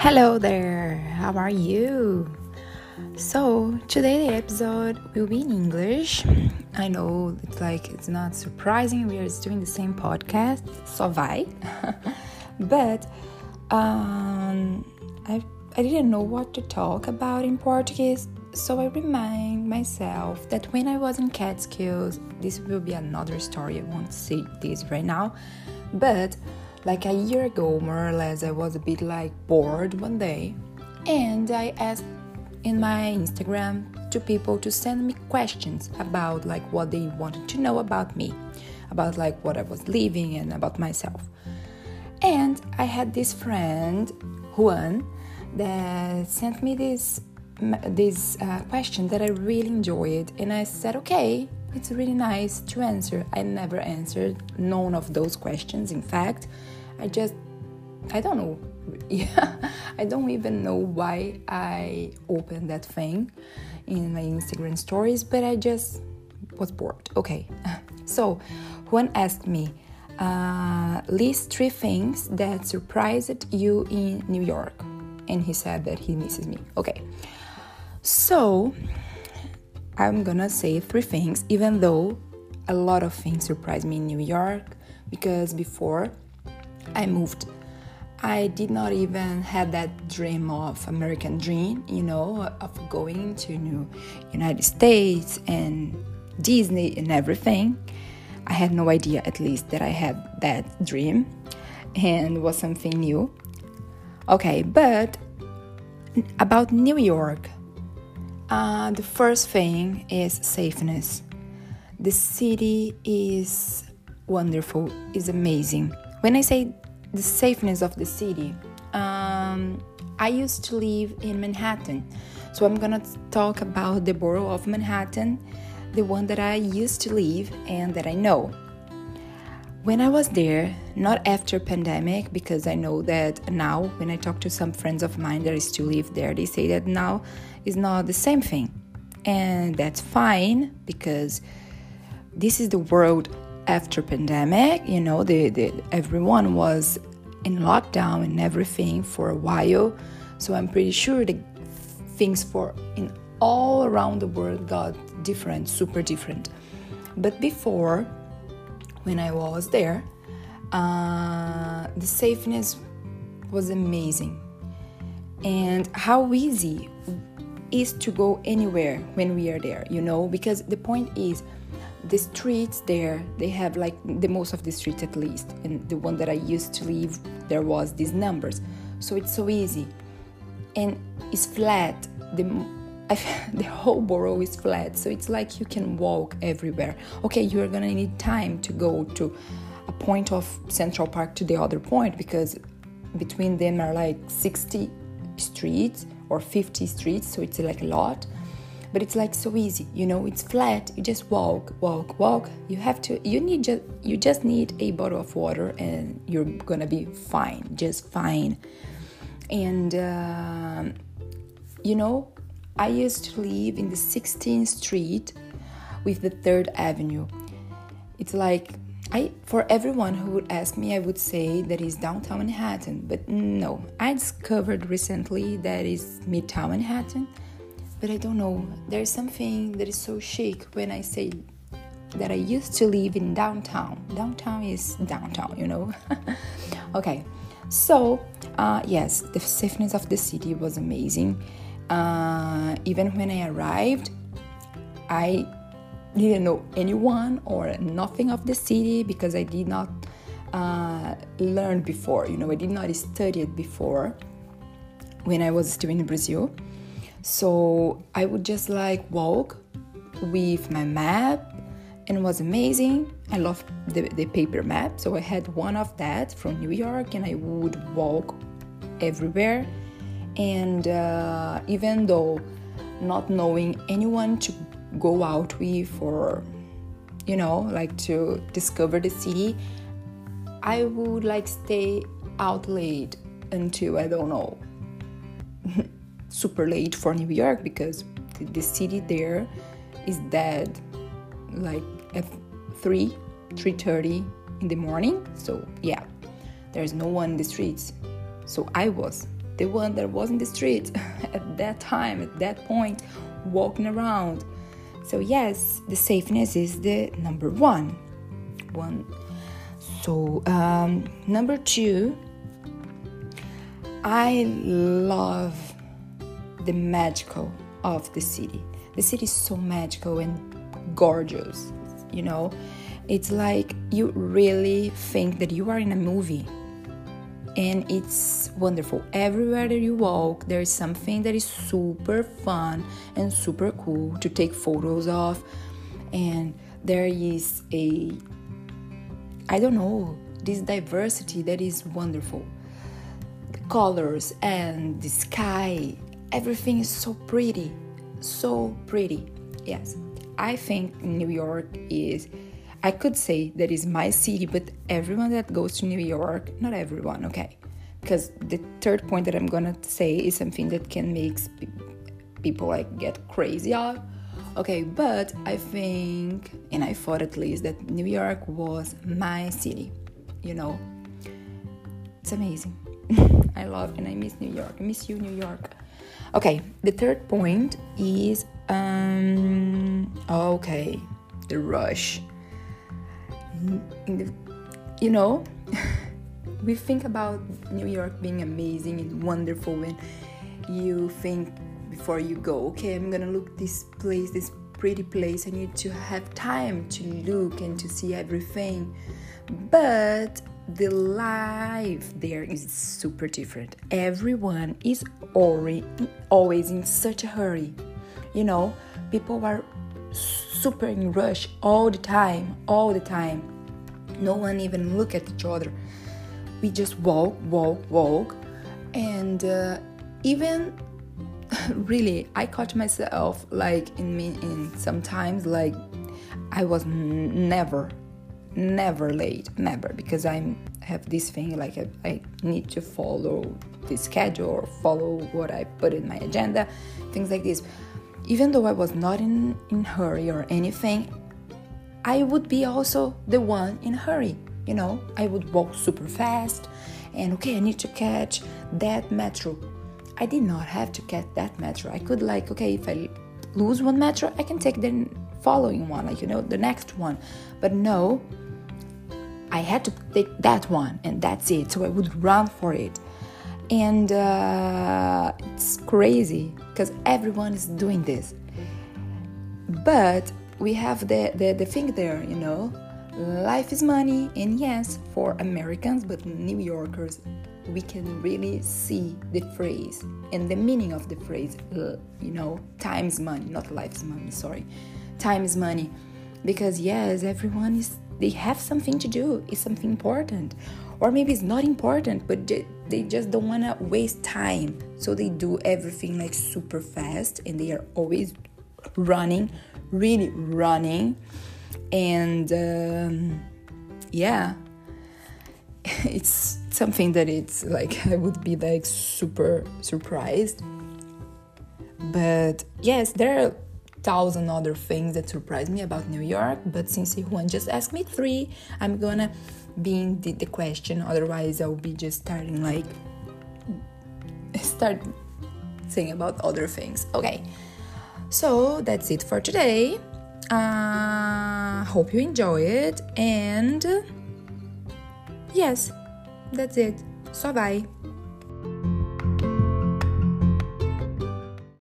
Hello there, how are you? So, today the episode will be in English. I know it's like it's not surprising we are doing the same podcast, só vai. but um, I, I didn't know what to talk about in Portuguese, so I remind myself that when I was in Catskills, this will be another story. I won't say this right now, but like a year ago, more or less, I was a bit like bored one day, and I asked in my Instagram to people to send me questions about like what they wanted to know about me, about like what I was living and about myself. And I had this friend, Juan, that sent me this this uh, question that I really enjoyed, and I said, okay, it's really nice to answer. I never answered none of those questions. In fact, I just I don't know. Yeah, I don't even know why I opened that thing in my Instagram stories, but I just was bored. Okay, so Juan asked me, uh, list three things that surprised you in New York, and he said that he misses me. Okay, so I'm gonna say three things, even though a lot of things surprised me in New York because before I moved I did not even have that dream of American dream, you know, of going to New United States and Disney and everything. I had no idea, at least, that I had that dream and was something new. Okay, but about New York, uh, the first thing is safeness. The city is wonderful, is amazing. When I say the safeness of the city. Um, I used to live in Manhattan, so I'm gonna talk about the borough of Manhattan, the one that I used to live and that I know. When I was there, not after pandemic, because I know that now when I talk to some friends of mine that still live there, they say that now is not the same thing. And that's fine because this is the world after pandemic you know the, the everyone was in lockdown and everything for a while so i'm pretty sure the things for in all around the world got different super different but before when i was there uh, the safeness was amazing. And how easy is to go anywhere when we are there you know? Because the point is the streets there they have like the most of the streets at least and the one that i used to live there was these numbers. So it's so easy. And it's flat the the whole borough is flat so it's like you can walk everywhere. Okay you're gonna need time to go to a point of central park to the other point because between them are like 60 streets or 50 streets so it's like a lot. But it's like so easy you know it's flat you just walk walk walk. You have to you need just you just need a bottle of water and you're gonna be fine just fine. And uh, you know i used to live in the 16th street with the third avenue it's like I, for everyone who would ask me, I would say that is downtown Manhattan, but no, I discovered recently that is midtown Manhattan but I don't know. There's something that is so chic when I say that I used to live in downtown. Downtown is downtown, you know? okay, so uh, yes, the safeness of the city was amazing. Uh, even when I arrived, I didn't know anyone or nothing of the city because I did not uh, learn before. You know, I did not study it before when I was still in Brazil. So I would just like walk with my map and it was amazing. I love the, the paper map, so I had one of that from New York and I would walk everywhere. And uh, even though not knowing anyone to go out with or you know, like to discover the city, I would like stay out late until I don't know super late for New York because the, the city there is dead like at 3 3:30 in the morning. So yeah there's no one in the streets. So I was the one that was in the street at that time, at that point, walking around. So, yes, the safeness is the number one. One. So, um, number two, I love the magical of the city. The city is so magical and gorgeous, you know. It's like you really think that you are in a movie and it's wonderful. Everywhere that you walk, there is something that is super fun and super cool to take photos of, and there is a I don't know this diversity that is wonderful. The colors and the sky, everything is so pretty, so pretty. Yes, I think New York is I could say that is my city, but everyone that goes to New York, not everyone, okay? Because the third point that I'm gonna say is something that can make people like get crazy. Okay, but I think, and I thought at least that New York was my city. You know, it's amazing. I love and I miss New York. I miss you, New York. Okay, the third point is um okay, the rush the, you know, we think about New York being amazing and wonderful when you think before you go, okay, I'm gonna look this place, this pretty place. I need to have time to look and to see everything. But the life there is super different. Everyone is always in such a hurry. You know, people are super in rush all the time, all the time. No one even look at each other. We just walk, walk, walk, and uh, even really, I caught myself like in me in sometimes like I was n- never, never late, never because I have this thing like I, I need to follow the schedule or follow what I put in my agenda, things like this even though I was not in, in hurry or anything, I would be also the one in hurry. You know, I would walk super fast and okay, I need to catch that metro. I did not have to catch that metro. I could like, okay, if I lose one metro, I can take the following one, like you know, the next one. But no, I had to take that one and that's it. So I would run for it and uh, it's crazy because everyone is doing this. But we have the, the, the thing there you know? Life is money and yes for americans but new yorkers we can really see the phrase and the meaning of the phrase you know time is money not life is money sorry. Time is money because yes everyone is they have something to do it's something important or maybe it's not important but they just don't want to waste time. So they do everything like super fast and they are always running really running. And um, yeah. It's something that it's like i would be like super surprised. But yes there are thousand other things that surprise me about new york but since Juan just asked me three i'm gonna being the, the question otherwise i'll be just starting like start saying about other things. Okay. So that's it for today. Uh hope you enjoy it and yes that's it. So bye